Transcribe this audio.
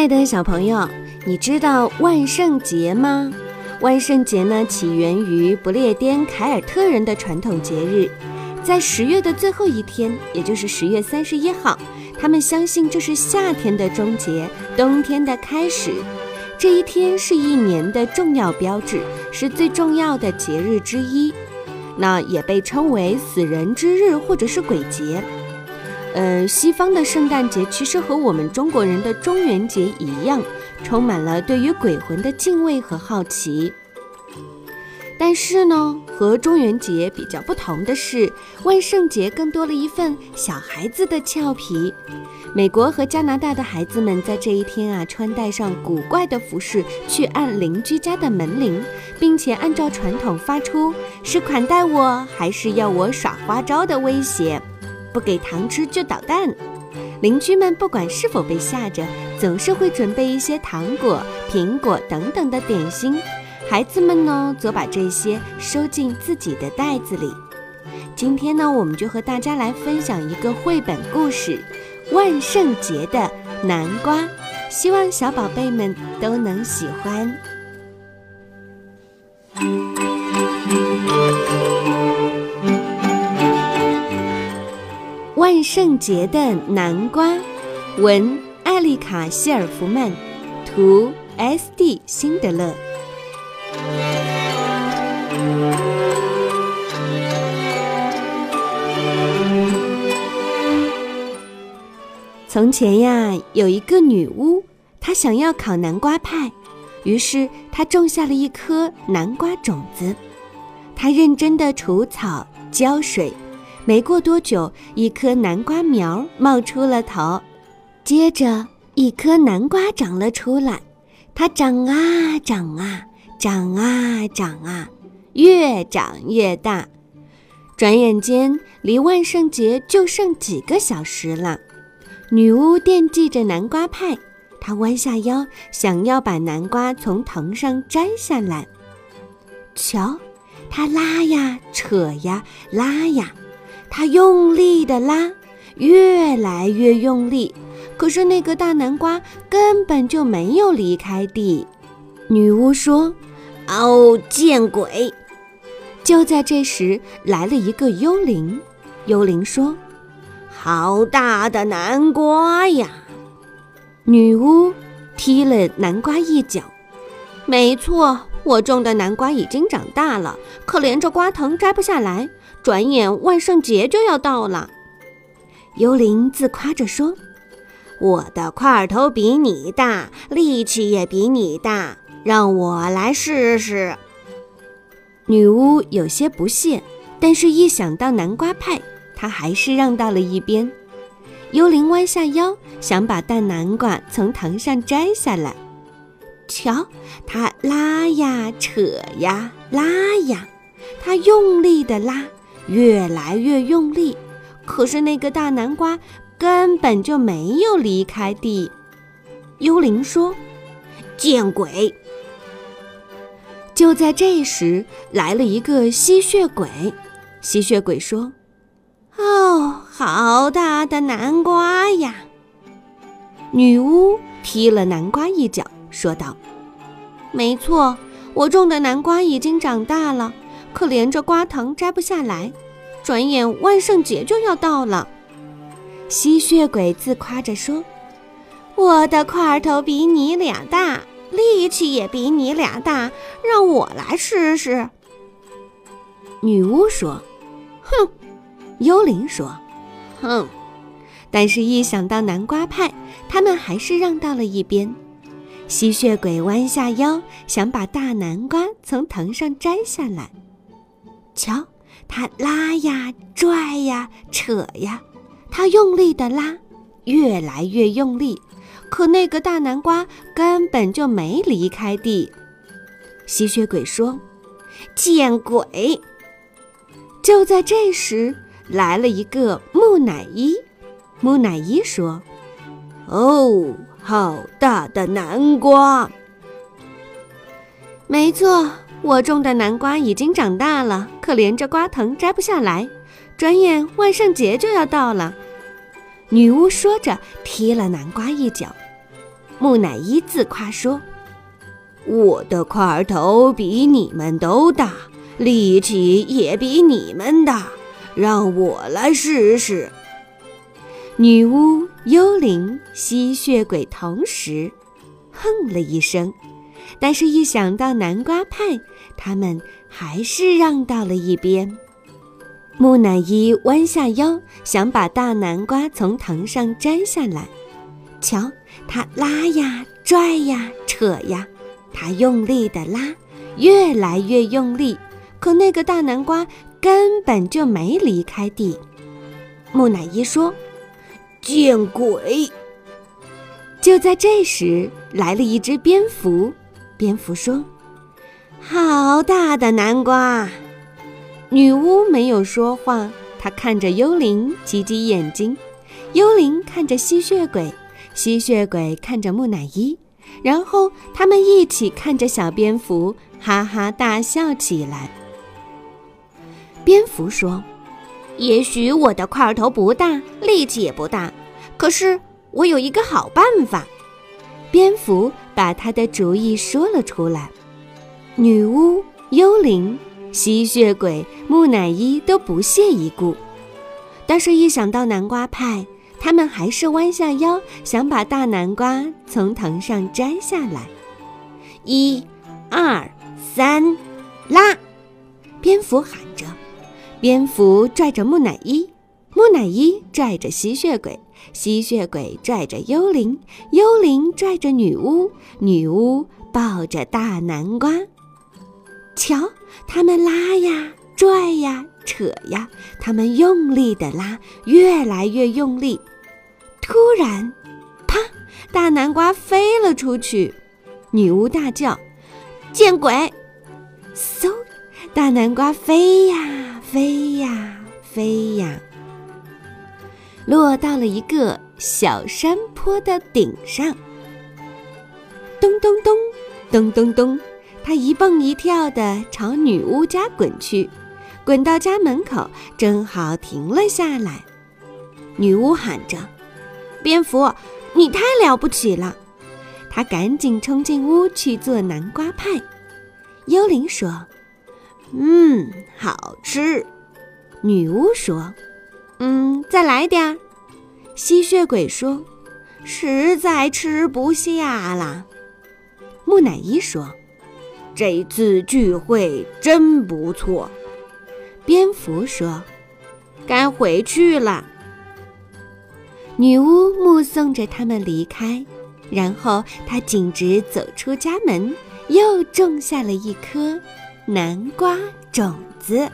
爱的小朋友，你知道万圣节吗？万圣节呢，起源于不列颠凯尔特人的传统节日，在十月的最后一天，也就是十月三十一号，他们相信这是夏天的终结，冬天的开始。这一天是一年的重要标志，是最重要的节日之一，那也被称为死人之日或者是鬼节。呃，西方的圣诞节其实和我们中国人的中元节一样，充满了对于鬼魂的敬畏和好奇。但是呢，和中元节比较不同的是，万圣节更多了一份小孩子的俏皮。美国和加拿大的孩子们在这一天啊，穿戴上古怪的服饰去按邻居家的门铃，并且按照传统发出“是款待我还是要我耍花招”的威胁，不给糖吃就捣蛋。邻居们不管是否被吓着，总是会准备一些糖果、苹果等等的点心。孩子们呢，则把这些收进自己的袋子里。今天呢，我们就和大家来分享一个绘本故事《万圣节的南瓜》，希望小宝贝们都能喜欢。万圣节的南瓜，文艾丽卡·希尔弗曼，图 S.D. 辛德勒。从前呀，有一个女巫，她想要烤南瓜派，于是她种下了一颗南瓜种子。她认真的除草、浇水，没过多久，一颗南瓜苗冒出了头，接着一颗南瓜长了出来。它长啊长啊。长啊长啊，越长越大。转眼间，离万圣节就剩几个小时了。女巫惦记着南瓜派，她弯下腰，想要把南瓜从藤上摘下来。瞧，她拉呀扯呀拉呀，他用力的拉，越来越用力。可是那个大南瓜根本就没有离开地。女巫说。哦，见鬼！就在这时，来了一个幽灵。幽灵说：“好大的南瓜呀！”女巫踢了南瓜一脚。没错，我种的南瓜已经长大了，可怜这瓜藤摘不下来。转眼万圣节就要到了。幽灵自夸着说：“我的块头比你大，力气也比你大。”让我来试试。女巫有些不屑，但是一想到南瓜派，她还是让到了一边。幽灵弯下腰，想把大南瓜从藤上摘下来。瞧，他拉呀扯呀拉呀，他用力的拉，越来越用力。可是那个大南瓜根本就没有离开地。幽灵说：“见鬼！”就在这时，来了一个吸血鬼。吸血鬼说：“哦，好大的南瓜呀！”女巫踢了南瓜一脚，说道：“没错，我种的南瓜已经长大了，可连着瓜藤摘不下来。转眼万圣节就要到了。”吸血鬼自夸着说：“我的块头比你俩大。”力气也比你俩大，让我来试试。女巫说：“哼。”幽灵说：“哼。”但是，一想到南瓜派，他们还是让到了一边。吸血鬼弯下腰，想把大南瓜从藤上摘下来。瞧，他拉呀、拽呀、扯呀，他用力的拉，越来越用力。可那个大南瓜根本就没离开地。吸血鬼说：“见鬼！”就在这时，来了一个木乃伊。木乃伊说：“哦，好大的南瓜！没错，我种的南瓜已经长大了，可连着瓜藤摘不下来。转眼万圣节就要到了。”女巫说着，踢了南瓜一脚。木乃伊自夸说：“我的块头比你们都大，力气也比你们大，让我来试试。”女巫、幽灵、吸血鬼同时哼了一声，但是，一想到南瓜派，他们还是让到了一边。木乃伊弯下腰，想把大南瓜从藤上摘下来。瞧，他拉呀、拽呀、扯呀，他用力的拉，越来越用力，可那个大南瓜根本就没离开地。木乃伊说。见鬼！就在这时，来了一只蝙蝠。蝙蝠说：“好大的南瓜！”女巫没有说话，她看着幽灵，挤挤眼睛；幽灵看着吸血鬼，吸血鬼看着木乃伊，然后他们一起看着小蝙蝠，哈哈大笑起来。蝙蝠说。也许我的块头不大，力气也不大，可是我有一个好办法。蝙蝠把他的主意说了出来。女巫、幽灵、吸血鬼、木乃伊都不屑一顾，但是，一想到南瓜派，他们还是弯下腰，想把大南瓜从藤上摘下来。一、二、三，拉！蝙蝠喊着。蝙蝠拽着木乃伊，木乃伊拽着吸血鬼，吸血鬼拽着幽灵，幽灵拽着女巫，女巫抱着大南瓜。瞧，他们拉呀，拽呀，扯呀，他们用力的拉，越来越用力。突然，啪！大南瓜飞了出去。女巫大叫：“见鬼！”嗖，大南瓜飞呀！飞呀飞呀，落到了一个小山坡的顶上。咚咚咚，咚咚咚，它一蹦一跳地朝女巫家滚去，滚到家门口，正好停了下来。女巫喊着：“蝙蝠，你太了不起了！”她赶紧冲进屋去做南瓜派。幽灵说。嗯，好吃。女巫说：“嗯，再来点儿。”吸血鬼说：“实在吃不下了。”木乃伊说：“这次聚会真不错。”蝙蝠说：“该回去了。”女巫目送着他们离开，然后她径直走出家门，又种下了一颗。南瓜种子。